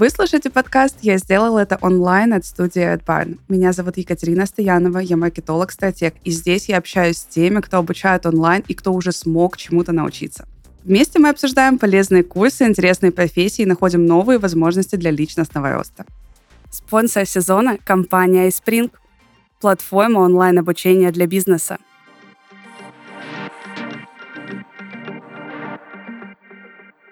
Вы слушаете подкаст «Я сделал это онлайн» от студии AdBarn. Меня зовут Екатерина Стоянова, я маркетолог-стратег, и здесь я общаюсь с теми, кто обучает онлайн и кто уже смог чему-то научиться. Вместе мы обсуждаем полезные курсы, интересные профессии и находим новые возможности для личностного роста. Спонсор сезона – компания iSpring, платформа онлайн-обучения для бизнеса –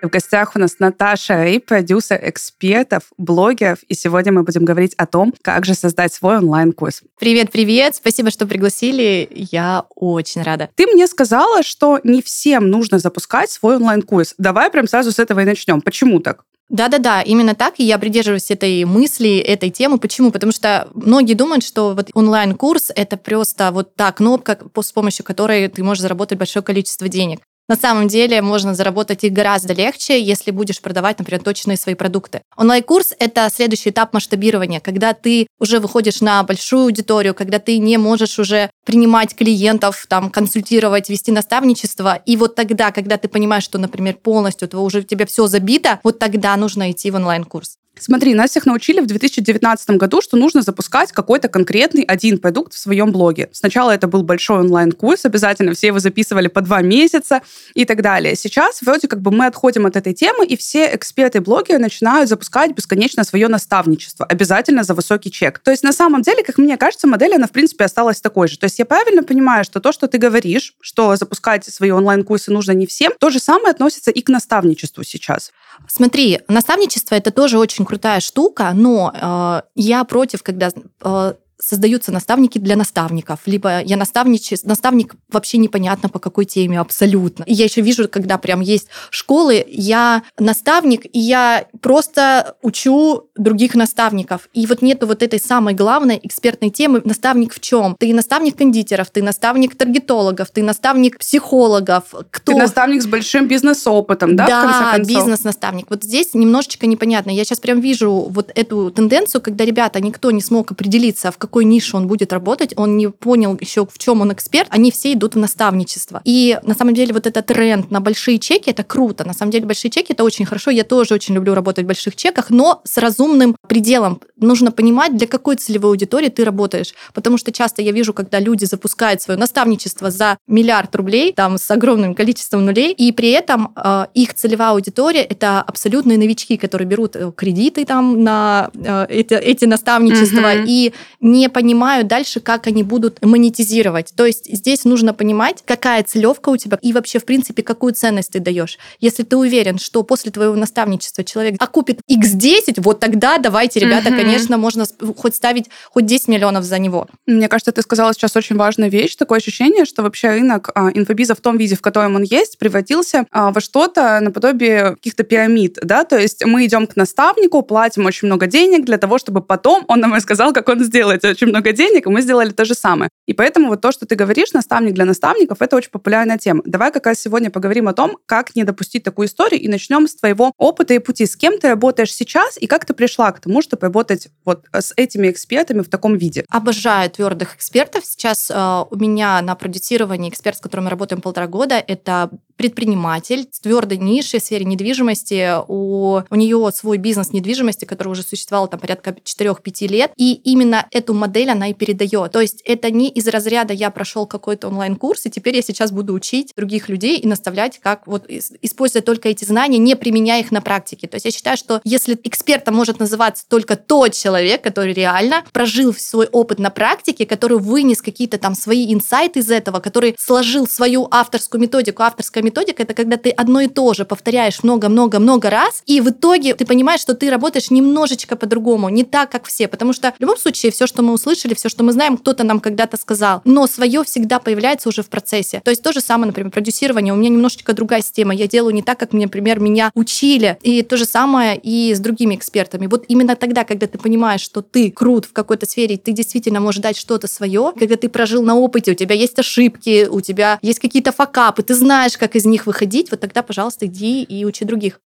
В гостях у нас Наташа Рей, продюсер экспертов, блогеров, и сегодня мы будем говорить о том, как же создать свой онлайн-курс. Привет, привет, спасибо, что пригласили, я очень рада. Ты мне сказала, что не всем нужно запускать свой онлайн-курс. Давай прям сразу с этого и начнем. Почему так? Да-да-да, именно так, и я придерживаюсь этой мысли, этой темы. Почему? Потому что многие думают, что вот онлайн-курс — это просто вот та кнопка, с помощью которой ты можешь заработать большое количество денег. На самом деле можно заработать их гораздо легче, если будешь продавать, например, точные свои продукты. Онлайн-курс — это следующий этап масштабирования, когда ты уже выходишь на большую аудиторию, когда ты не можешь уже принимать клиентов, там, консультировать, вести наставничество. И вот тогда, когда ты понимаешь, что, например, полностью уже у тебя все забито, вот тогда нужно идти в онлайн-курс. Смотри, нас всех научили в 2019 году, что нужно запускать какой-то конкретный один продукт в своем блоге. Сначала это был большой онлайн-курс, обязательно все его записывали по два месяца и так далее. Сейчас вроде как бы мы отходим от этой темы, и все эксперты-блогеры начинают запускать бесконечно свое наставничество, обязательно за высокий чек. То есть на самом деле, как мне кажется, модель, она в принципе осталась такой же. То есть я правильно понимаю, что то, что ты говоришь, что запускать свои онлайн-курсы нужно не всем, то же самое относится и к наставничеству сейчас. Смотри, наставничество это тоже очень крутая штука, но э, я против, когда э, создаются наставники для наставников, либо я наставнич, наставник вообще непонятно по какой теме абсолютно. И я еще вижу, когда прям есть школы, я наставник, и я просто учу других наставников. И вот нету вот этой самой главной экспертной темы наставник в чем? Ты наставник кондитеров, ты наставник таргетологов, ты наставник психологов. Кто? Ты наставник с большим бизнес-опытом, да, да бизнес-наставник. Вот здесь немножечко непонятно. Я сейчас прям вижу вот эту тенденцию, когда ребята, никто не смог определиться, в какой нише он будет работать, он не понял еще, в чем он эксперт, они все идут в наставничество. И на самом деле вот этот тренд на большие чеки, это круто. На самом деле большие чеки это очень хорошо. Я тоже очень люблю работать в больших чеках, но с разумным пределом. Нужно понимать, для какой целевой аудитории ты работаешь. Потому что часто я вижу, когда люди запускают свое наставничество за миллиард рублей, там с огромным количеством нулей, и при этом э, их целевая аудитория это абсолютные новички, которые берут э, кредиты там на э, эти, эти наставничества mm-hmm. и не не понимают дальше, как они будут монетизировать. То есть здесь нужно понимать, какая целевка у тебя и вообще, в принципе, какую ценность ты даешь. Если ты уверен, что после твоего наставничества человек окупит x10, вот тогда давайте, ребята, угу. конечно, можно хоть ставить хоть 10 миллионов за него. Мне кажется, ты сказала сейчас очень важную вещь. Такое ощущение, что вообще рынок а, инфобиза в том виде, в котором он есть, превратился а, во что-то наподобие каких-то пирамид, да, то есть мы идем к наставнику, платим очень много денег для того, чтобы потом он нам рассказал, как он сделает очень много денег, и мы сделали то же самое. И поэтому вот то, что ты говоришь, наставник для наставников, это очень популярная тема. Давай как раз сегодня поговорим о том, как не допустить такую историю, и начнем с твоего опыта и пути. С кем ты работаешь сейчас, и как ты пришла к тому, чтобы работать вот с этими экспертами в таком виде? Обожаю твердых экспертов. Сейчас э, у меня на продюсировании эксперт, с которым мы работаем полтора года, это предприниматель с твердой нишей в сфере недвижимости. У, у нее свой бизнес недвижимости, который уже существовал там порядка 4-5 лет. И именно эту модель она и передает. То есть это не из разряда я прошел какой-то онлайн-курс, и теперь я сейчас буду учить других людей и наставлять, как вот используя только эти знания, не применяя их на практике. То есть я считаю, что если экспертом может называться только тот человек, который реально прожил свой опыт на практике, который вынес какие-то там свои инсайты из этого, который сложил свою авторскую методику, авторская методика — это когда ты одно и то же повторяешь много-много-много раз, и в итоге ты понимаешь, что ты работаешь немножечко по-другому, не так, как все. Потому что в любом случае все, что мы услышали, все, что мы знаем, кто-то нам когда-то сказал. Но свое всегда появляется уже в процессе. То есть то же самое, например, продюсирование. У меня немножечко другая система. Я делаю не так, как, например, меня учили. И то же самое и с другими экспертами. Вот именно тогда, когда ты понимаешь, что ты крут в какой-то сфере, ты действительно можешь дать что-то свое, когда ты прожил на опыте, у тебя есть ошибки, у тебя есть какие-то факапы, ты знаешь, как из них выходить, вот тогда, пожалуйста, иди и учи других.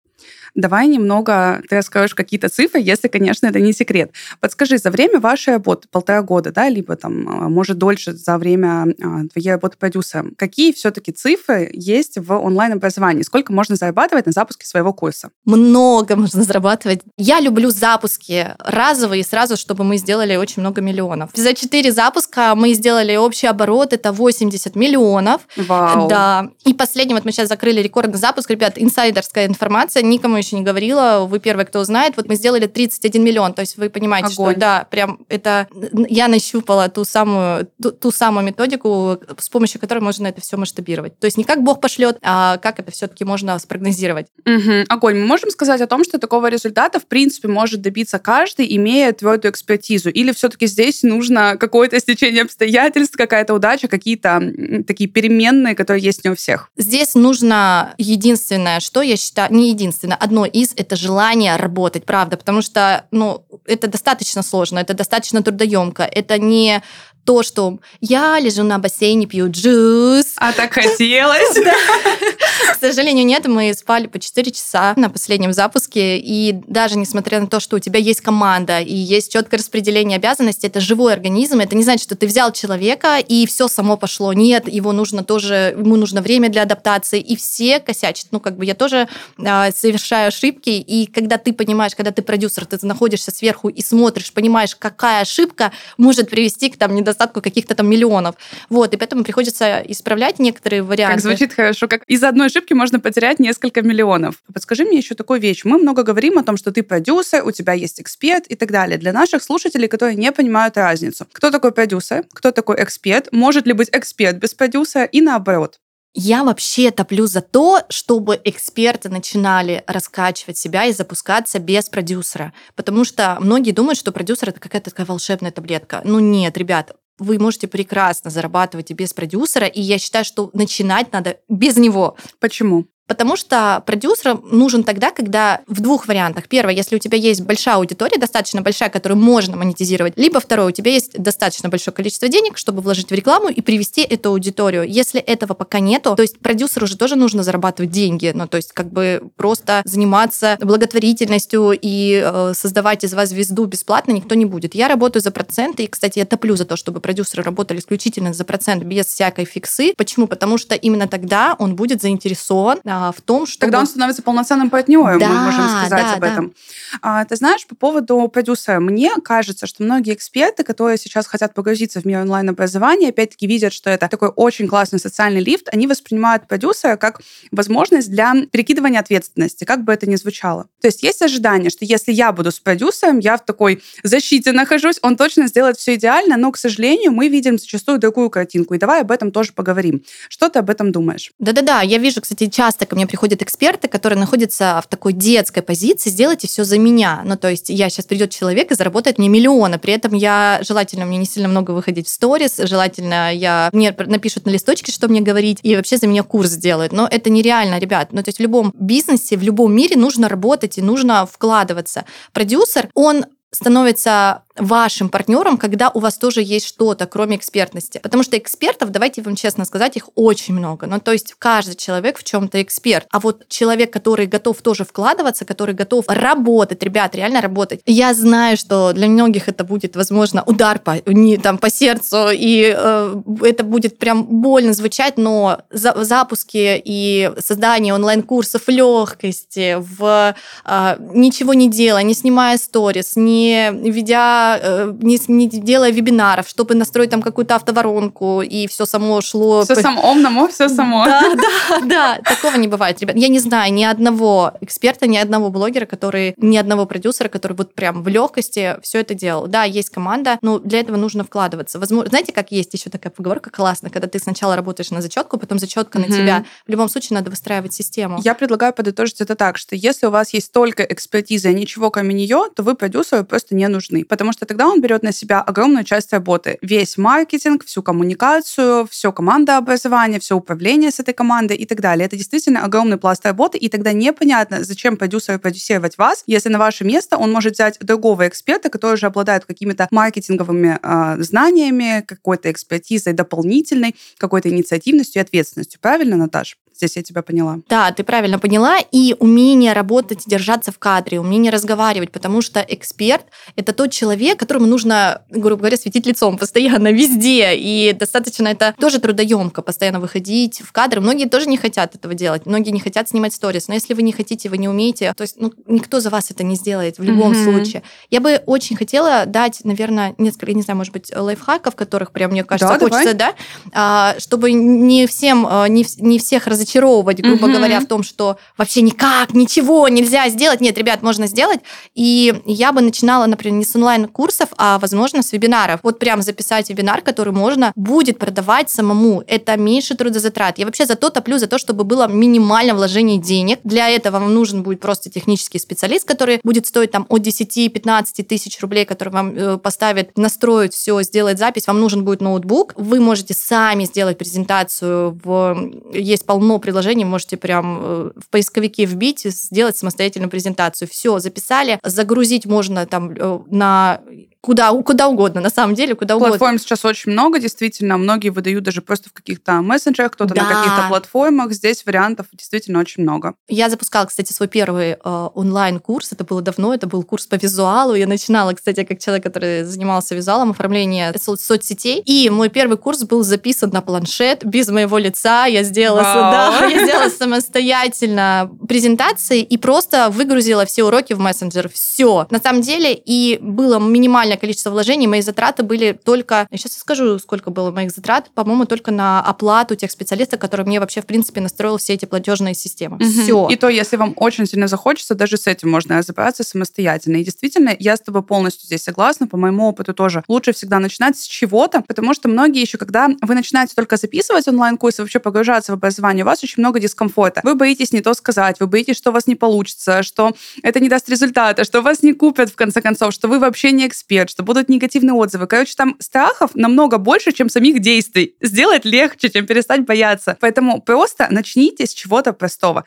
Давай немного ты расскажешь какие-то цифры, если, конечно, это не секрет. Подскажи, за время вашей работы, полтора года, да, либо там, а, может, дольше за время а, твоей работы продюсером, какие все-таки цифры есть в онлайн-образовании? Сколько можно зарабатывать на запуске своего курса? Много можно зарабатывать. Я люблю запуски разовые, сразу, чтобы мы сделали очень много миллионов. За четыре запуска мы сделали общий оборот, это 80 миллионов. Вау. Да. И последний, вот мы сейчас закрыли рекордный запуск, ребят, инсайдерская информация, никому еще не говорила, вы первые, кто узнает. Вот мы сделали 31 миллион, то есть вы понимаете, Огонь. что да, прям это я нащупала ту самую, ту, ту самую методику, с помощью которой можно это все масштабировать. То есть не как Бог пошлет, а как это все-таки можно спрогнозировать. Угу. Огонь. Мы можем сказать о том, что такого результата, в принципе, может добиться каждый, имея твердую экспертизу? Или все-таки здесь нужно какое-то стечение обстоятельств, какая-то удача, какие-то такие переменные, которые есть не у всех? Здесь нужно единственное, что я считаю, не единственное, одно из, это желание работать, правда, потому что, ну, это достаточно сложно, это достаточно трудоемко, это не то, что я лежу на бассейне, пью джус. А так хотелось. К сожалению, нет. Мы спали по 4 часа на последнем запуске. И даже несмотря на то, что у тебя есть команда и есть четкое распределение обязанностей, это живой организм. Это не значит, что ты взял человека и все само пошло. Нет, его нужно тоже, ему нужно время для адаптации. И все косячат. Ну, как бы я тоже э, совершаю ошибки. И когда ты понимаешь, когда ты продюсер, ты находишься сверху и смотришь, понимаешь, какая ошибка может привести к там недостатку недостатку каких-то там миллионов. Вот, и поэтому приходится исправлять некоторые варианты. Как звучит хорошо, как из одной ошибки можно потерять несколько миллионов. Подскажи мне еще такую вещь. Мы много говорим о том, что ты продюсер, у тебя есть эксперт и так далее. Для наших слушателей, которые не понимают разницу. Кто такой продюсер, кто такой эксперт, может ли быть эксперт без продюсера и наоборот. Я вообще топлю за то, чтобы эксперты начинали раскачивать себя и запускаться без продюсера. Потому что многие думают, что продюсер это какая-то такая волшебная таблетка. Ну нет, ребят, вы можете прекрасно зарабатывать и без продюсера, и я считаю, что начинать надо без него. Почему? Потому что продюсер нужен тогда, когда в двух вариантах. Первое, если у тебя есть большая аудитория, достаточно большая, которую можно монетизировать. Либо второе, у тебя есть достаточно большое количество денег, чтобы вложить в рекламу и привести эту аудиторию. Если этого пока нету, то есть продюсеру уже тоже нужно зарабатывать деньги. Ну, то есть как бы просто заниматься благотворительностью и э, создавать из вас звезду бесплатно никто не будет. Я работаю за проценты, и, кстати, я топлю за то, чтобы продюсеры работали исключительно за процент без всякой фиксы. Почему? Потому что именно тогда он будет заинтересован а, в том, что... Тогда он становится полноценным партнером, да, мы можем сказать да, об этом. Да. А, ты знаешь, по поводу продюсера, мне кажется, что многие эксперты, которые сейчас хотят погрузиться в мир онлайн-образования, опять-таки видят, что это такой очень классный социальный лифт, они воспринимают продюсера как возможность для перекидывания ответственности, как бы это ни звучало. То есть есть ожидание, что если я буду с продюсером, я в такой защите нахожусь, он точно сделает все идеально, но, к сожалению, мы видим зачастую другую картинку. И давай об этом тоже поговорим. Что ты об этом думаешь? Да-да-да, я вижу, кстати, часто ко мне приходят эксперты, которые находятся в такой детской позиции, сделайте все за меня. Ну, то есть я сейчас придет человек и заработает мне миллионы, при этом я, желательно мне не сильно много выходить в сторис, желательно я, мне напишут на листочке, что мне говорить, и вообще за меня курс сделают. Но это нереально, ребят. Ну, то есть в любом бизнесе, в любом мире нужно работать и нужно вкладываться. Продюсер, он становится вашим партнером, когда у вас тоже есть что-то, кроме экспертности. Потому что экспертов, давайте вам честно сказать, их очень много. Ну, то есть каждый человек в чем-то эксперт. А вот человек, который готов тоже вкладываться, который готов работать, ребят, реально работать. Я знаю, что для многих это будет, возможно, удар по, не, там, по сердцу, и э, это будет прям больно звучать, но за, запуски и создание онлайн-курсов легкости, в э, ничего не делая, не снимая сторис, не ведя Э, не, не делая вебинаров, чтобы настроить там какую-то автоворонку, и все само шло. Все само, умному, все само. Да, да, да. Такого не бывает, ребят. Я не знаю ни одного эксперта, ни одного блогера, который, ни одного продюсера, который вот прям в легкости все это делал. Да, есть команда, но для этого нужно вкладываться. Возможно, знаете, как есть еще такая поговорка классная, когда ты сначала работаешь на зачетку, потом зачетка на тебя. В любом случае надо выстраивать систему. Я предлагаю подытожить это так, что если у вас есть только экспертиза и ничего кроме нее, то вы продюсеру просто не нужны, потому что тогда он берет на себя огромную часть работы. Весь маркетинг, всю коммуникацию, все командообразование, все управление с этой командой и так далее. Это действительно огромный пласт работы, и тогда непонятно, зачем продюсеру продюсировать вас, если на ваше место он может взять другого эксперта, который уже обладает какими-то маркетинговыми э, знаниями, какой-то экспертизой дополнительной, какой-то инициативностью и ответственностью. Правильно, Наташа? Здесь я тебя поняла. Да, ты правильно поняла. И умение работать, держаться в кадре, умение разговаривать, потому что эксперт — это тот человек, которому нужно, грубо говоря, светить лицом постоянно, везде. И достаточно это тоже трудоемко, постоянно выходить в кадры. Многие тоже не хотят этого делать, многие не хотят снимать сторис. Но если вы не хотите, вы не умеете, то есть ну, никто за вас это не сделает в любом mm-hmm. случае. Я бы очень хотела дать, наверное, несколько, я не знаю, может быть, лайфхаков, которых прям, мне кажется, да, хочется, давай. да, чтобы не всем, а, не, не всех разочаровывать, грубо mm-hmm. говоря, в том, что вообще никак, ничего нельзя сделать. Нет, ребят, можно сделать. И я бы начинала, например, не с онлайн-курсов, а, возможно, с вебинаров. Вот прям записать вебинар, который можно будет продавать самому. Это меньше трудозатрат. Я вообще за то топлю, за то, чтобы было минимальное вложение денег. Для этого вам нужен будет просто технический специалист, который будет стоить там от 10-15 тысяч рублей, который вам э, поставит, настроить все, сделать запись. Вам нужен будет ноутбук. Вы можете сами сделать презентацию. В... Есть полно приложений, можете прям э, в поисковике вбить, сделать самостоятельную презентацию. Все, записали. Загрузить можно там э, на куда, куда угодно, на самом деле, куда угодно. Платформ сейчас очень много, действительно. Многие выдают даже просто в каких-то мессенджерах, кто-то да. на каких-то платформах. Здесь вариантов действительно очень много. Я запускала, кстати, свой первый э, онлайн-курс. Это было давно, это был курс по визуалу. Я начинала, кстати, как человек, который занимался визуалом, оформление со- соцсетей. И мой первый курс был записан на планшет без моего лица. Я сделала, да, я сделала самостоятельно презентации и просто выгрузила все уроки в мессенджер. Все. На самом деле, и было минимально минимальное количество вложений. Мои затраты были только... Я сейчас скажу, сколько было моих затрат. По-моему, только на оплату тех специалистов, которые мне вообще, в принципе, настроил все эти платежные системы. Угу. Все. И то, если вам очень сильно захочется, даже с этим можно разобраться самостоятельно. И действительно, я с тобой полностью здесь согласна. По моему опыту тоже. Лучше всегда начинать с чего-то, потому что многие еще, когда вы начинаете только записывать онлайн-курсы, вообще погружаться в образование, у вас очень много дискомфорта. Вы боитесь не то сказать, вы боитесь, что у вас не получится, что это не даст результата, что вас не купят, в конце концов, что вы вообще не эксперт, ответ, что будут негативные отзывы. Короче, там страхов намного больше, чем самих действий. Сделать легче, чем перестать бояться. Поэтому просто начните с чего-то простого.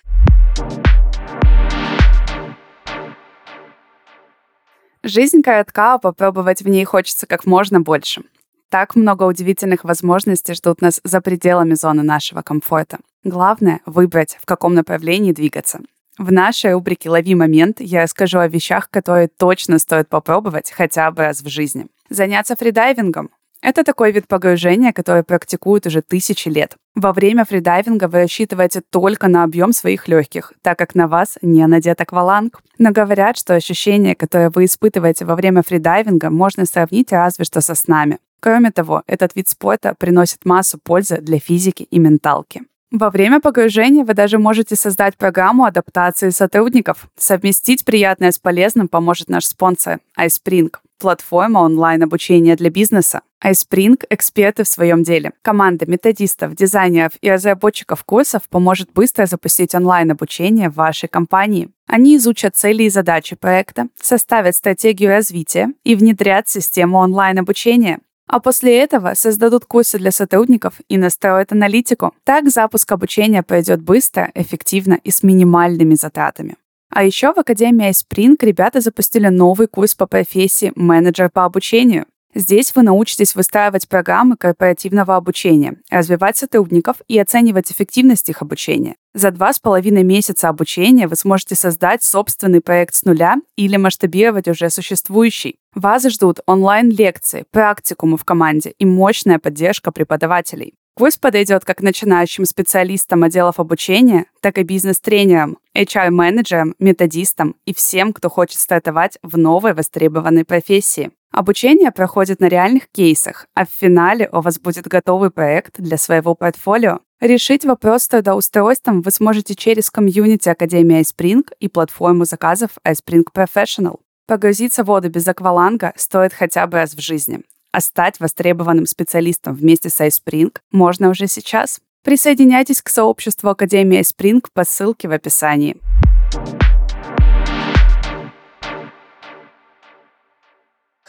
Жизнь коротка, а попробовать в ней хочется как можно больше. Так много удивительных возможностей ждут нас за пределами зоны нашего комфорта. Главное — выбрать, в каком направлении двигаться. В нашей рубрике «Лови момент» я расскажу о вещах, которые точно стоит попробовать хотя бы раз в жизни. Заняться фридайвингом. Это такой вид погружения, который практикуют уже тысячи лет. Во время фридайвинга вы рассчитываете только на объем своих легких, так как на вас не надет акваланг. Но говорят, что ощущения, которые вы испытываете во время фридайвинга, можно сравнить разве что со снами. Кроме того, этот вид спорта приносит массу пользы для физики и менталки. Во время погружения вы даже можете создать программу адаптации сотрудников. Совместить приятное с полезным поможет наш спонсор iSpring – платформа онлайн-обучения для бизнеса. iSpring – эксперты в своем деле. Команда методистов, дизайнеров и разработчиков курсов поможет быстро запустить онлайн-обучение в вашей компании. Они изучат цели и задачи проекта, составят стратегию развития и внедрят систему онлайн-обучения. А после этого создадут курсы для сотрудников и настроят аналитику. Так запуск обучения пройдет быстро, эффективно и с минимальными затратами. А еще в Академии iSpring ребята запустили новый курс по профессии менеджер по обучению. Здесь вы научитесь выстраивать программы корпоративного обучения, развивать сотрудников и оценивать эффективность их обучения. За два с половиной месяца обучения вы сможете создать собственный проект с нуля или масштабировать уже существующий. Вас ждут онлайн-лекции, практикумы в команде и мощная поддержка преподавателей. Курс подойдет как начинающим специалистам отделов обучения, так и бизнес-тренерам, HR-менеджерам, методистам и всем, кто хочет стартовать в новой востребованной профессии. Обучение проходит на реальных кейсах, а в финале у вас будет готовый проект для своего портфолио. Решить вопрос с трудоустройством вы сможете через комьюнити Академии iSpring и платформу заказов iSpring Professional. Погрузиться в воду без акваланга стоит хотя бы раз в жизни. А стать востребованным специалистом вместе с iSpring можно уже сейчас. Присоединяйтесь к сообществу Академии iSpring по ссылке в описании.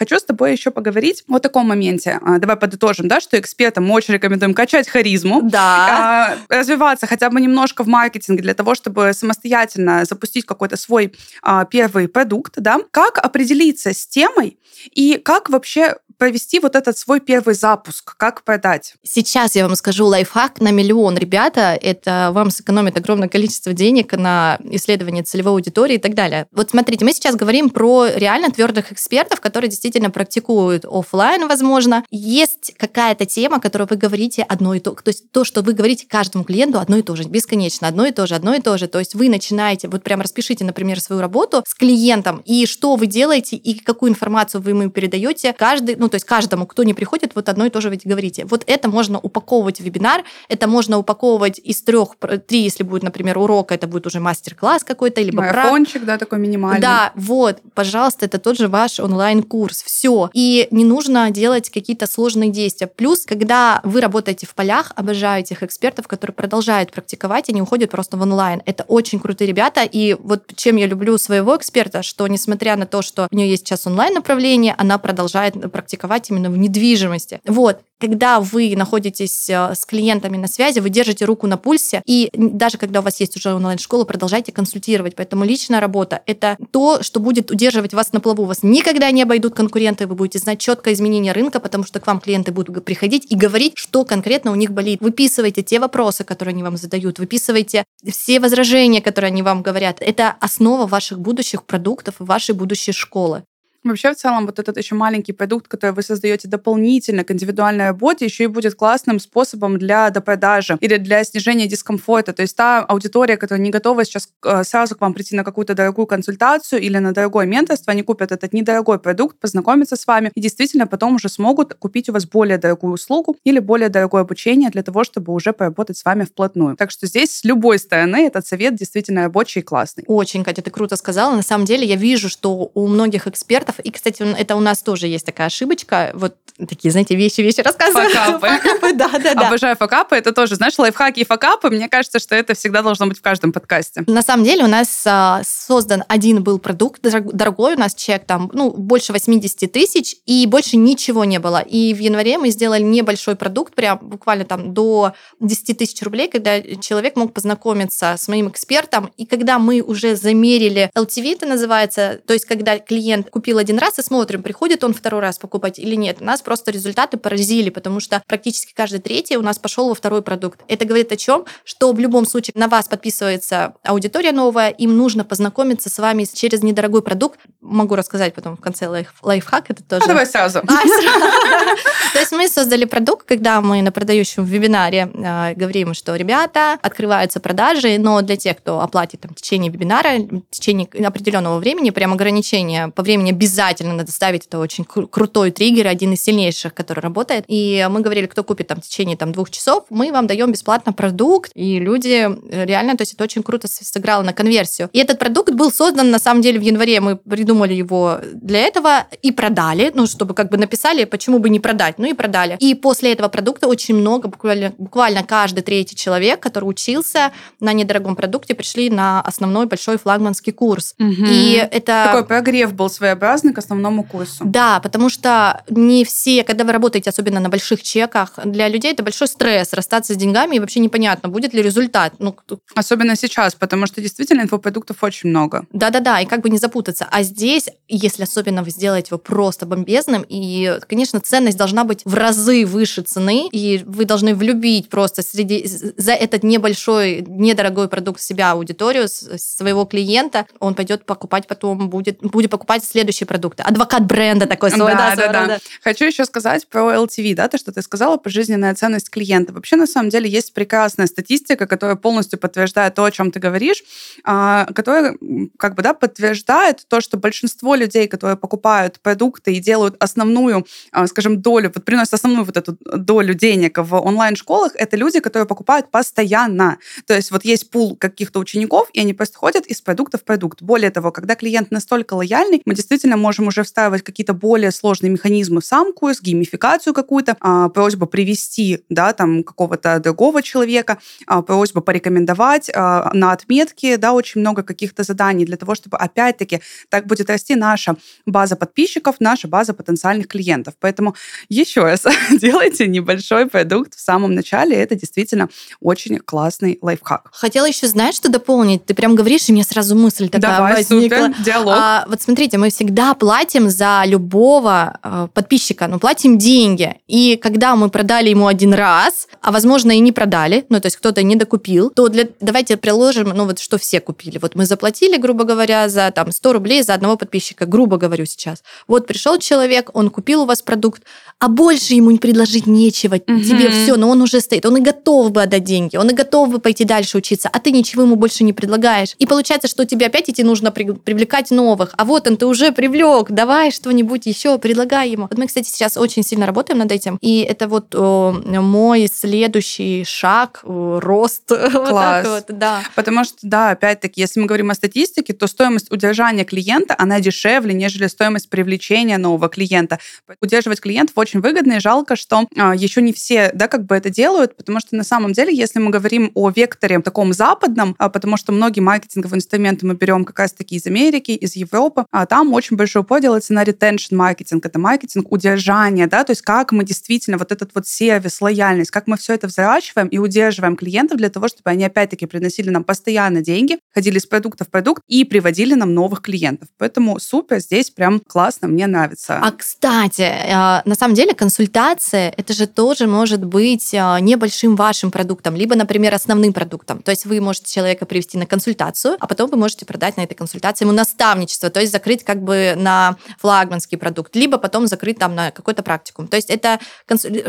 Хочу с тобой еще поговорить о таком моменте. А, давай подытожим, да, что экспертам мы очень рекомендуем качать харизму, да. А, развиваться хотя бы немножко в маркетинге для того, чтобы самостоятельно запустить какой-то свой а, первый продукт, да. Как определиться с темой и как вообще провести вот этот свой первый запуск, как продать? Сейчас я вам скажу лайфхак на миллион, ребята. Это вам сэкономит огромное количество денег на исследование целевой аудитории и так далее. Вот смотрите, мы сейчас говорим про реально твердых экспертов, которые действительно практикуют офлайн, возможно. Есть какая-то тема, которую вы говорите одно и то, то есть то, что вы говорите каждому клиенту одно и то же, бесконечно, одно и то же, одно и то же. То есть вы начинаете, вот прям распишите, например, свою работу с клиентом, и что вы делаете, и какую информацию вы ему передаете, каждый, ну, то есть каждому, кто не приходит, вот одно и то же вы говорите. Вот это можно упаковывать в вебинар, это можно упаковывать из трех, три, если будет, например, урок, это будет уже мастер-класс какой-то, либо Марафончик, да, такой минимальный. Да, вот, пожалуйста, это тот же ваш онлайн-курс. Все. И не нужно делать какие-то сложные действия. Плюс, когда вы работаете в полях, обожаю этих экспертов, которые продолжают практиковать и не уходят просто в онлайн. Это очень крутые ребята. И вот чем я люблю своего эксперта, что несмотря на то, что у нее есть сейчас онлайн-направление, она продолжает практиковать именно в недвижимости. Вот когда вы находитесь э, с клиентами на связи, вы держите руку на пульсе, и даже когда у вас есть уже онлайн-школа, продолжайте консультировать. Поэтому личная работа — это то, что будет удерживать вас на плаву. Вас никогда не обойдут конкуренты, вы будете знать четкое изменение рынка, потому что к вам клиенты будут приходить и говорить, что конкретно у них болит. Выписывайте те вопросы, которые они вам задают, выписывайте все возражения, которые они вам говорят. Это основа ваших будущих продуктов и вашей будущей школы. Вообще, в целом, вот этот еще маленький продукт, который вы создаете дополнительно к индивидуальной работе, еще и будет классным способом для допродажи или для снижения дискомфорта. То есть та аудитория, которая не готова сейчас э, сразу к вам прийти на какую-то дорогую консультацию или на дорогое менторство, они купят этот недорогой продукт, познакомятся с вами и действительно потом уже смогут купить у вас более дорогую услугу или более дорогое обучение для того, чтобы уже поработать с вами вплотную. Так что здесь с любой стороны этот совет действительно рабочий и классный. Очень, Катя, ты круто сказала. На самом деле я вижу, что у многих экспертов факапов. И, кстати, это у нас тоже есть такая ошибочка. Вот такие, знаете, вещи-вещи рассказывают. Факапы. факапы. Да, да, да. Обожаю факапы. Это тоже, знаешь, лайфхаки и факапы. Мне кажется, что это всегда должно быть в каждом подкасте. На самом деле у нас а, создан один был продукт, дорогой у нас чек, там, ну, больше 80 тысяч, и больше ничего не было. И в январе мы сделали небольшой продукт, прям буквально там до 10 тысяч рублей, когда человек мог познакомиться с моим экспертом. И когда мы уже замерили LTV, это называется, то есть когда клиент купил один раз и смотрим, приходит он второй раз покупать или нет. Нас просто результаты поразили, потому что практически каждый третий у нас пошел во второй продукт. Это говорит о чем? Что в любом случае на вас подписывается аудитория новая, им нужно познакомиться с вами через недорогой продукт. Могу рассказать потом в конце лайф, лайфхак, это тоже. А давай сразу. То есть мы создали продукт, когда мы на продающем вебинаре а, говорим, что ребята, открываются продажи, но для тех, кто оплатит в течение вебинара, в течение определенного времени, прям ограничение по времени без обязательно надо ставить. Это очень кру- крутой триггер, один из сильнейших, который работает. И мы говорили, кто купит там в течение там, двух часов, мы вам даем бесплатно продукт. И люди э, реально, то есть это очень круто сыграло на конверсию. И этот продукт был создан на самом деле в январе. Мы придумали его для этого и продали, ну, чтобы как бы написали, почему бы не продать, ну и продали. И после этого продукта очень много, буквально, буквально каждый третий человек, который учился на недорогом продукте, пришли на основной большой флагманский курс. Угу. И это... Такой прогрев был своеобразный к основному курсу. Да, потому что не все, когда вы работаете, особенно на больших чеках, для людей это большой стресс расстаться с деньгами, и вообще непонятно, будет ли результат. Ну, особенно сейчас, потому что действительно инфопродуктов очень много. Да-да-да, и как бы не запутаться. А здесь, если особенно вы сделаете его просто бомбезным, и, конечно, ценность должна быть в разы выше цены, и вы должны влюбить просто среди за этот небольшой, недорогой продукт себя аудиторию, своего клиента, он пойдет покупать потом, будет, будет покупать следующий продукты. Адвокат бренда такой свой, да, да, да, да. Хочу еще сказать про LTV, да, то, что ты сказала, пожизненная ценность клиента. Вообще, на самом деле, есть прекрасная статистика, которая полностью подтверждает то, о чем ты говоришь, а, которая как бы, да, подтверждает то, что большинство людей, которые покупают продукты и делают основную, а, скажем, долю, вот приносят основную вот эту долю денег в онлайн-школах, это люди, которые покупают постоянно. То есть вот есть пул каких-то учеников, и они просто ходят из продукта в продукт. Более того, когда клиент настолько лояльный, мы действительно можем уже встраивать какие-то более сложные механизмы в сам курс, геймификацию какую-то, а, просьба привести, да, там, какого-то другого человека, а, просьба порекомендовать а, на отметке, да, очень много каких-то заданий для того, чтобы, опять-таки, так будет расти наша база подписчиков, наша база потенциальных клиентов. Поэтому еще раз, делайте небольшой продукт в самом начале, это действительно очень классный лайфхак. Хотела еще, знаешь, что дополнить? Ты прям говоришь, и мне сразу мысль такая Давай, возникла. Супер, диалог. А, вот смотрите, мы всегда всегда платим за любого э, подписчика, ну, платим деньги. И когда мы продали ему один раз, а, возможно, и не продали, ну, то есть кто-то не докупил, то для, давайте приложим, ну, вот что все купили. Вот мы заплатили, грубо говоря, за там 100 рублей за одного подписчика, грубо говорю сейчас. Вот пришел человек, он купил у вас продукт, а больше ему предложить нечего. Угу. Тебе все, но он уже стоит, он и готов бы отдать деньги, он и готов бы пойти дальше учиться, а ты ничего ему больше не предлагаешь. И получается, что тебе опять идти нужно привлекать новых. А вот он, ты уже привлек, давай что-нибудь еще, предлагай ему. Вот мы, кстати, сейчас очень сильно работаем над этим, и это вот о, мой следующий шаг, о, рост. Класс. вот, вот, да. Потому что, да, опять-таки, если мы говорим о статистике, то стоимость удержания клиента, она дешевле, нежели стоимость привлечения нового клиента. Удерживать клиентов очень выгодно, и жалко, что а, еще не все, да, как бы это делают, потому что на самом деле, если мы говорим о векторе таком западном, а, потому что многие маркетинговые инструменты мы берем как раз-таки из Америки, из Европы, а там очень большой упор делается на retention маркетинг, это маркетинг удержания, да, то есть как мы действительно вот этот вот сервис, лояльность, как мы все это взращиваем и удерживаем клиентов для того, чтобы они опять-таки приносили нам постоянно деньги, ходили с продукта в продукт и приводили нам новых клиентов. Поэтому супер, здесь прям классно, мне нравится. А кстати, а, на самом деле консультация, это же тоже может быть а, небольшим вашим продуктом, либо, например, основным продуктом. То есть вы можете человека привести на консультацию, а потом вы можете продать на этой консультации ему наставничество, то есть закрыть как бы на флагманский продукт, либо потом закрыть там на какой-то практикум. То есть это,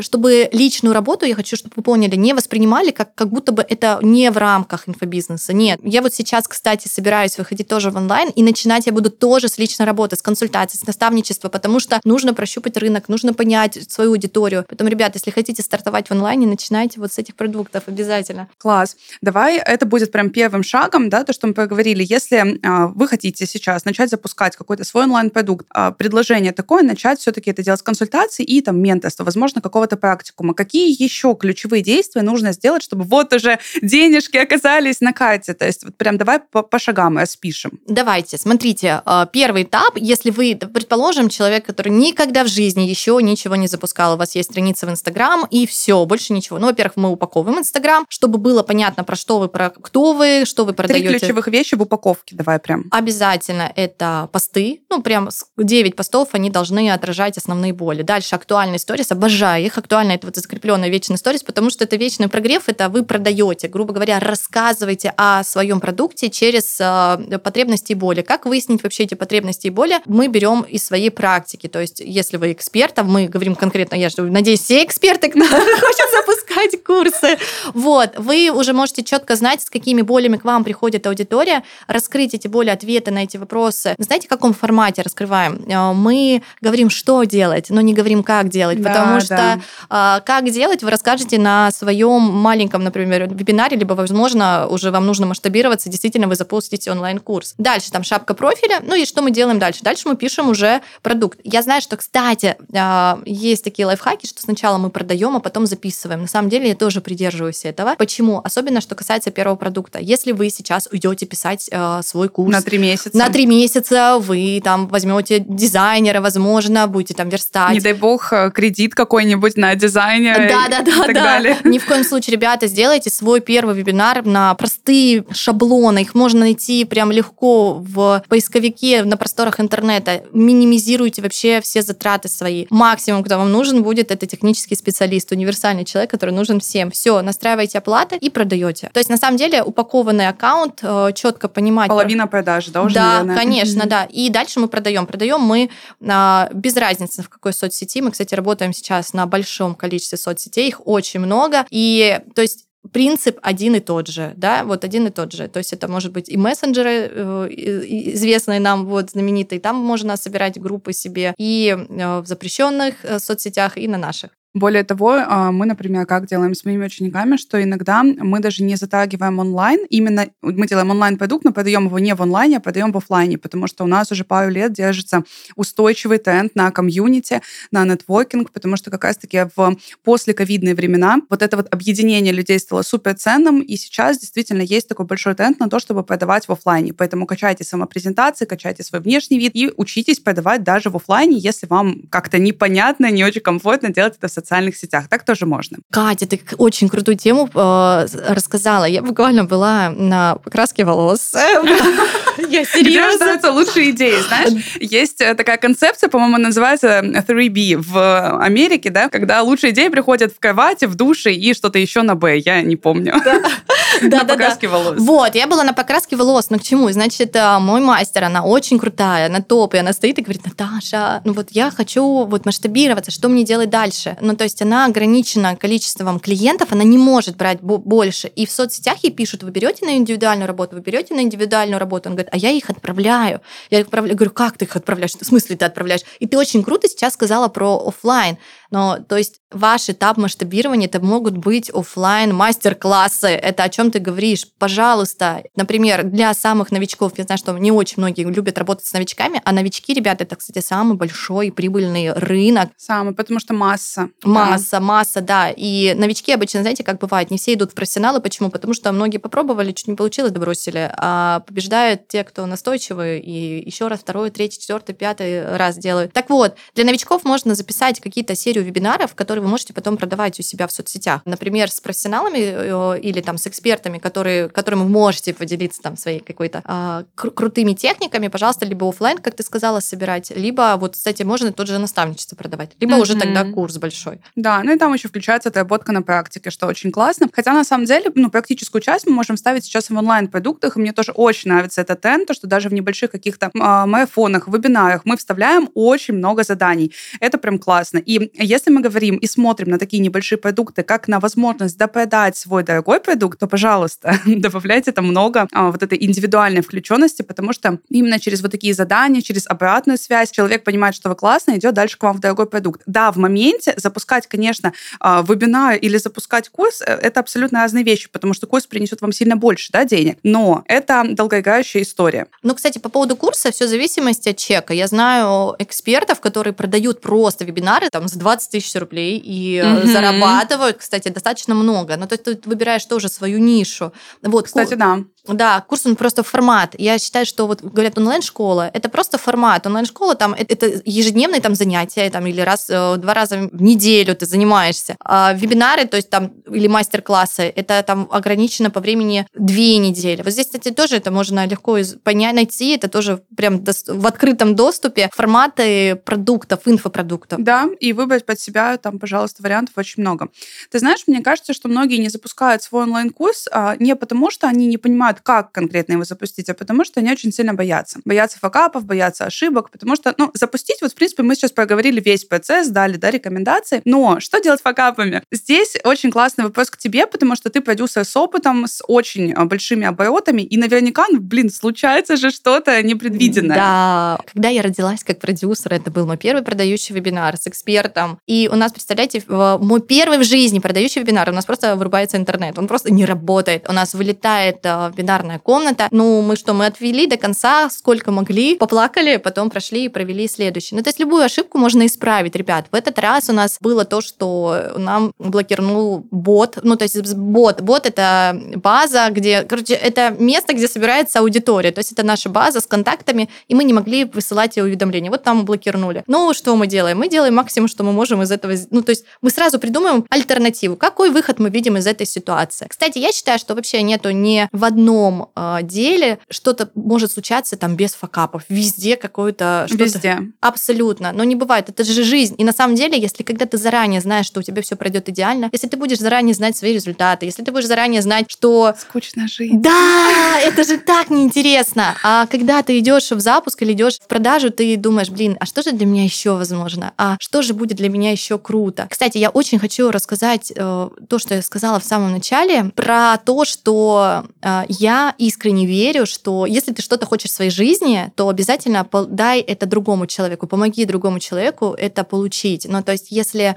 чтобы личную работу, я хочу, чтобы вы поняли, не воспринимали как, как будто бы это не в рамках инфобизнеса. Нет. Я вот сейчас, кстати, собираюсь выходить тоже в онлайн, и начинать я буду тоже с личной работы, с консультации, с наставничества, потому что нужно прощупать рынок, нужно понять свою аудиторию. Поэтому, ребята, если хотите стартовать в онлайне, начинайте вот с этих продуктов обязательно. Класс. Давай это будет прям первым шагом, да, то, что мы поговорили. Если э, вы хотите сейчас начать запускать какой-то свой онлайн-продукт, э, предложение такое, начать все-таки это делать с консультацией и там менторства, возможно, какого-то практикума. Какие еще ключевые действия нужно сделать, чтобы вот уже денежки оказались на карте? То есть вот прям давай по, по шагам распишем. Давайте, смотрите, а, первый этап, если вы, предположим, человек, который никогда в жизни еще ничего не запускал, у вас есть страница в Инстаграм, и все, больше ничего. Ну, во-первых, мы упаковываем Инстаграм, чтобы было понятно, про что вы, про кто вы, что вы продаете. Три ключевых вещи в упаковке, давай прям. Обязательно это посты, ну, прям 9 постов, они должны отражать основные боли. Дальше актуальные сторис, обожаю их. Актуально это вот закрепленная вечная сторис, потому что это вечный прогрев, это вы продаете, грубо говоря, рассказываете о своем продукте через э, потребности и боли. Как выяснить вообще эти потребности и боли? Мы берем из своей практики. То есть, если вы эксперт, а мы говорим конкретно, я же надеюсь, все эксперты, кто хочет запускать курсы, вот, вы уже можете четко знать, с какими болями к вам приходит аудитория, раскрыть эти боли, ответы на эти вопросы. Знаете, в каком формате раскрываем? Э, мы говорим, что делать, но не говорим, как делать, да, потому что да. А, как делать вы расскажете на своем маленьком, например, вебинаре, либо, возможно, уже вам нужно масштабироваться, действительно вы запустите онлайн-курс. Дальше там шапка профиля, ну и что мы делаем дальше? Дальше мы пишем уже продукт. Я знаю, что, кстати, а, есть такие лайфхаки, что сначала мы продаем, а потом записываем. На самом деле я тоже придерживаюсь этого. Почему? Особенно, что касается первого продукта. Если вы сейчас уйдете писать э, свой курс... На три месяца. На три месяца вы там возьмете дизайнера, возможно, будете там верстать. Не дай бог э, кредит какой-нибудь на дизайнера да, да, да, так да. далее. Ни в коем случае, ребята, сделайте свой первый вебинар на простые шаблоны. Их можно найти прям легко в поисковике на просторах интернета. Минимизируйте вообще все затраты свои. Максимум, кто вам нужен будет, это технический специалист, универсальный человек, который нужен всем. Все, настраивайте оплаты и продаете. То есть, на самом деле, упакованный аккаунт, э, четко понимать... Половина продаж, да, уже, Да, наверное? конечно, да. И дальше мы продаем. Продаем мы а, без разницы, в какой соцсети. Мы, кстати, работаем сейчас на большом количестве соцсетей, их очень много. И, то есть, принцип один и тот же, да, вот один и тот же. То есть это может быть и мессенджеры, э, известные нам, вот знаменитые, там можно собирать группы себе и э, в запрещенных э, соцсетях, и на наших. Более того, а, мы, например, как делаем с моими учениками, что иногда мы даже не затрагиваем онлайн, именно мы делаем онлайн-продукт, но продаем его не в онлайне, а продаем в офлайне, потому что у нас уже пару лет держится устойчивый тренд на комьюнити, на нетворкинг, потому что как раз-таки в послековидные времена вот это вот объединение людей стало супер ценным, и сейчас действительно есть такой большой тренд на то, чтобы продавать в офлайне. Поэтому качайте самопрезентации, качайте свой внешний вид и учитесь продавать даже в офлайне, если вам как-то непонятно, не очень комфортно делать это в социальных сетях. Так тоже можно. Катя, ты очень крутую тему э, рассказала. Я буквально была на покраске волос. Я серьезно. Где рождаются лучшие идеи, знаешь? Есть э, такая концепция, по-моему, называется 3B в Америке, да, когда лучшие идеи приходят в кровати, в душе и что-то еще на Б, я не помню. Да, на да, покраске да. волос. Вот, я была на покраске волос, но к чему? Значит, э, мой мастер, она очень крутая, она топ, и она стоит и говорит, Наташа, ну вот я хочу вот масштабироваться, что мне делать дальше? Ну, то есть она ограничена количеством клиентов, она не может брать больше. И в соцсетях ей пишут, вы берете на индивидуальную работу, вы берете на индивидуальную работу. Он говорит, а я их отправляю. Я их отправляю. говорю, как ты их отправляешь? В смысле ты отправляешь? И ты очень круто сейчас сказала про офлайн. Но, то есть, ваш этап масштабирования, это могут быть офлайн мастер-классы. Это о чем ты говоришь? Пожалуйста. Например, для самых новичков, я знаю, что не очень многие любят работать с новичками, а новички, ребята, это, кстати, самый большой прибыльный рынок. Самый, потому что масса. Масса, да. масса, да. И новички обычно, знаете, как бывает, не все идут в профессионалы. Почему? Потому что многие попробовали, чуть не получилось, да бросили. А побеждают те, кто настойчивый, и еще раз, второй, третий, четвертый, пятый раз делают. Так вот, для новичков можно записать какие-то серию вебинаров, которые вы можете потом продавать у себя в соцсетях. Например, с профессионалами э, или там с экспертами, которые, которым вы можете поделиться там своей какой-то э, кру- крутыми техниками, пожалуйста, либо офлайн, как ты сказала, собирать, либо вот, кстати, можно тот же наставничество продавать, либо mm-hmm. уже тогда курс большой. Да, ну и там еще включается отработка на практике, что очень классно. Хотя на самом деле, ну, практическую часть мы можем ставить сейчас в онлайн-продуктах, и мне тоже очень нравится этот тренд, то, что даже в небольших каких-то э, марафонах, вебинарах мы вставляем очень много заданий. Это прям классно. И если мы говорим и смотрим на такие небольшие продукты, как на возможность допродать свой дорогой продукт, то, пожалуйста, добавляйте там много а, вот этой индивидуальной включенности, потому что именно через вот такие задания, через обратную связь человек понимает, что вы классно, идет дальше к вам в дорогой продукт. Да, в моменте запускать, конечно, а, вебинар или запускать курс э, — это абсолютно разные вещи, потому что курс принесет вам сильно больше да, денег, но это долгоиграющая история. Ну, кстати, по поводу курса, все в зависимости от чека. Я знаю экспертов, которые продают просто вебинары там за 20 20 тысяч рублей и угу. зарабатывают, кстати, достаточно много. Но ну, то есть ты выбираешь тоже свою нишу. Вот, кстати, да. Да, курс он просто формат. Я считаю, что вот говорят онлайн-школа, это просто формат. Онлайн-школа там это ежедневные там занятия там или раз э, два раза в неделю ты занимаешься. А вебинары, то есть там или мастер-классы, это там ограничено по времени две недели. Вот здесь, кстати, тоже это можно легко понять, найти. Это тоже прям в открытом доступе форматы продуктов, инфопродуктов. Да, и выбрать под себя там, пожалуйста, вариантов очень много. Ты знаешь, мне кажется, что многие не запускают свой онлайн-курс а, не потому, что они не понимают понимают, как конкретно его запустить, а потому что они очень сильно боятся. Боятся факапов, боятся ошибок, потому что, ну, запустить, вот, в принципе, мы сейчас проговорили весь процесс, дали, да, рекомендации, но что делать факапами? Здесь очень классный вопрос к тебе, потому что ты продюсер с опытом, с очень а, большими оборотами, и наверняка, ну, блин, случается же что-то непредвиденное. Да, когда я родилась как продюсер, это был мой первый продающий вебинар с экспертом, и у нас, представляете, мой первый в жизни продающий вебинар, у нас просто вырубается интернет, он просто не работает, у нас вылетает а, бинарная комната. Ну, мы что, мы отвели до конца, сколько могли, поплакали, потом прошли и провели следующий. Ну, то есть любую ошибку можно исправить, ребят. В этот раз у нас было то, что нам блокирнул бот. Ну, то есть бот. Бот — это база, где... Короче, это место, где собирается аудитория. То есть это наша база с контактами, и мы не могли высылать уведомления. Вот там блокирнули. Ну, что мы делаем? Мы делаем максимум, что мы можем из этого... Ну, то есть мы сразу придумаем альтернативу. Какой выход мы видим из этой ситуации? Кстати, я считаю, что вообще нету ни в одном одном э, деле что-то может случаться там без факапов. Везде какое-то... Везде. Абсолютно. Но не бывает. Это же жизнь. И на самом деле, если когда ты заранее знаешь, что у тебя все пройдет идеально, если ты будешь заранее знать свои результаты, если ты будешь заранее знать, что... Скучно жить. Да, это же так неинтересно. А когда ты идешь в запуск или идешь в продажу, ты думаешь, блин, а что же для меня еще возможно? А что же будет для меня еще круто? Кстати, я очень хочу рассказать э, то, что я сказала в самом начале, про то, что э, я искренне верю, что если ты что-то хочешь в своей жизни, то обязательно дай это другому человеку, помоги другому человеку это получить. Ну, то есть, если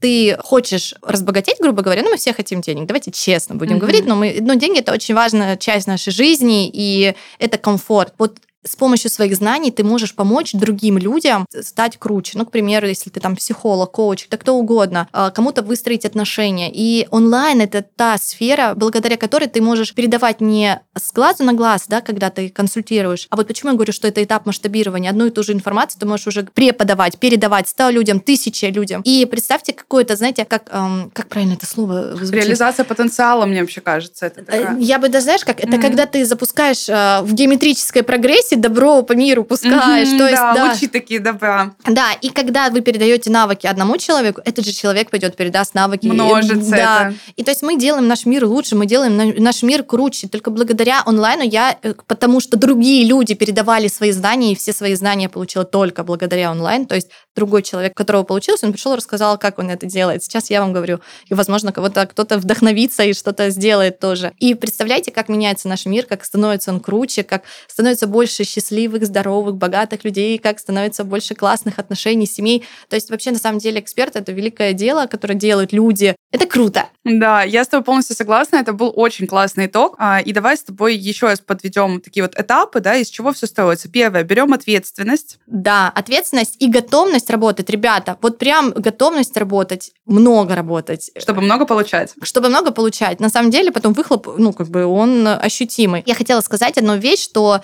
ты хочешь разбогатеть, грубо говоря, ну мы все хотим денег, давайте честно будем mm-hmm. говорить, но мы, ну деньги это очень важная часть нашей жизни и это комфорт. Вот с помощью своих знаний ты можешь помочь другим людям стать круче. Ну, к примеру, если ты там психолог, коуч, да кто угодно, а, кому-то выстроить отношения. И онлайн — это та сфера, благодаря которой ты можешь передавать не с глазу на глаз, да, когда ты консультируешь, а вот почему я говорю, что это этап масштабирования. Одну и ту же информацию ты можешь уже преподавать, передавать 100 людям, тысяче людям. И представьте какое-то, знаете, как, эм, как правильно это слово звучит? Реализация потенциала, мне вообще кажется. Это такая... Э, я бы даже, знаешь, как это mm-hmm. когда ты запускаешь э, в геометрической прогрессии добро по миру пускаешь. Mm-hmm, то есть, да, да, лучи такие добра. Да, и когда вы передаете навыки одному человеку, этот же человек пойдет передаст навыки. Множится да. это. И то есть мы делаем наш мир лучше, мы делаем наш мир круче. Только благодаря онлайну я, э, потому что другие люди передавали свои знания, и все свои знания получила только благодаря онлайн. То есть другой человек, которого получилось, он пришел и рассказал, как он это делает. Сейчас я вам говорю, и, возможно, кого-то кто-то вдохновится и что-то сделает тоже. И представляете, как меняется наш мир, как становится он круче, как становится больше счастливых, здоровых, богатых людей, как становится больше классных отношений, семей. То есть вообще, на самом деле, эксперт — это великое дело, которое делают люди. Это круто. Да, я с тобой полностью согласна. Это был очень классный итог. А, и давай с тобой еще раз подведем такие вот этапы, да, из чего все строится. Первое, берем ответственность. Да, ответственность и готовность работать. Ребята, вот прям готовность работать, много работать. Чтобы много получать. Чтобы много получать. На самом деле потом выхлоп, ну, как бы он ощутимый. Я хотела сказать одну вещь, что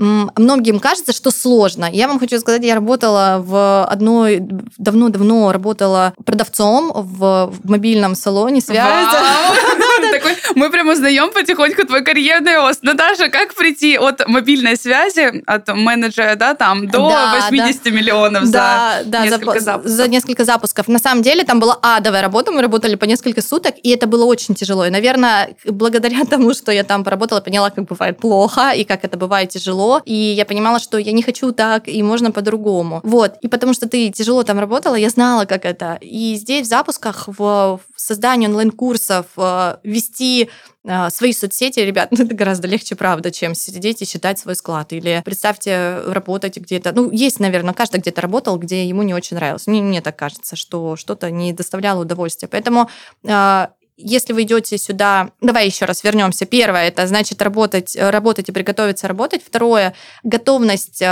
многим кажется, что сложно. Я вам хочу сказать, я работала в одной, давно-давно работала продавцом в, в мобильном салоне связи. Мы прям узнаем потихоньку твой карьерный рост. Наташа, как прийти от мобильной связи, от менеджера, да, там, до да, 80 да. миллионов да, за да, несколько за, запусков? За несколько запусков. На самом деле там была адовая работа, мы работали по несколько суток, и это было очень тяжело. И, наверное, благодаря тому, что я там поработала, поняла, как бывает плохо, и как это бывает тяжело. И я понимала, что я не хочу так, и можно по-другому. Вот. И потому что ты тяжело там работала, я знала, как это. И здесь в запусках, в создании онлайн-курсов, э, вести э, свои соцсети, ребят, ну, это гораздо легче, правда, чем сидеть и считать свой склад. Или представьте, работать где-то. Ну, есть, наверное, каждый где-то работал, где ему не очень нравилось. Мне, мне так кажется, что что-то не доставляло удовольствия. Поэтому э, если вы идете сюда, давай еще раз вернемся. Первое, это значит работать, работать и приготовиться работать. Второе, готовность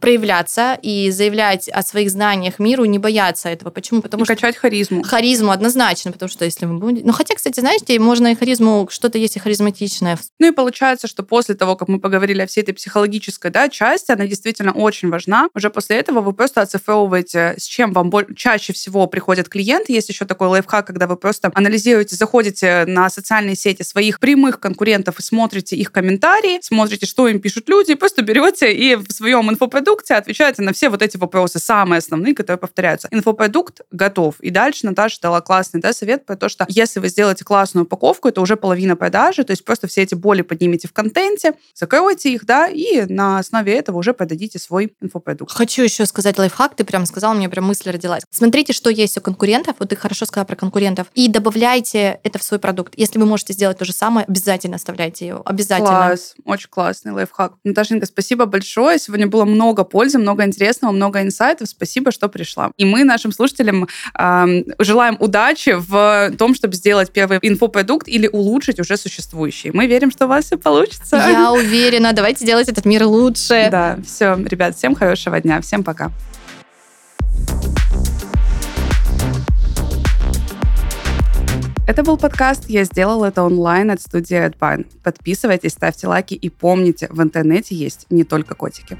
проявляться и заявлять о своих знаниях миру, не бояться этого. Почему? Потому и что... качать харизму. Харизму однозначно, потому что если мы будем... Ну, хотя, кстати, знаете, можно и харизму, что-то есть и харизматичное. Ну и получается, что после того, как мы поговорили о всей этой психологической да, части, она действительно очень важна. Уже после этого вы просто оцифровываете, с чем вам чаще всего приходят клиенты. Есть еще такой лайфхак, когда вы просто анализируете, заходите на социальные сети своих прямых конкурентов и смотрите их комментарии, смотрите, что им пишут люди, просто берете и в своем инфопродукте инфопродукте отвечаете на все вот эти вопросы, самые основные, которые повторяются. Инфопродукт готов. И дальше Наташа дала классный да, совет про то, что если вы сделаете классную упаковку, это уже половина продажи, то есть просто все эти боли поднимете в контенте, закройте их, да, и на основе этого уже продадите свой инфопродукт. Хочу еще сказать лайфхак, ты прям сказала, мне прям мысль родилась. Смотрите, что есть у конкурентов, вот ты хорошо сказала про конкурентов, и добавляйте это в свой продукт. Если вы можете сделать то же самое, обязательно оставляйте его, обязательно. Класс, очень классный лайфхак. Наташенька, спасибо большое. Сегодня было много много пользы, много интересного, много инсайтов. Спасибо, что пришла. И мы нашим слушателям э, желаем удачи в том, чтобы сделать первый инфопродукт или улучшить уже существующий. Мы верим, что у вас все получится. Я уверена. Давайте делать этот мир лучше. Да, все, ребят, всем хорошего дня. Всем пока. Это был подкаст «Я сделал это онлайн» от студии AdBine. Подписывайтесь, ставьте лайки и помните, в интернете есть не только котики.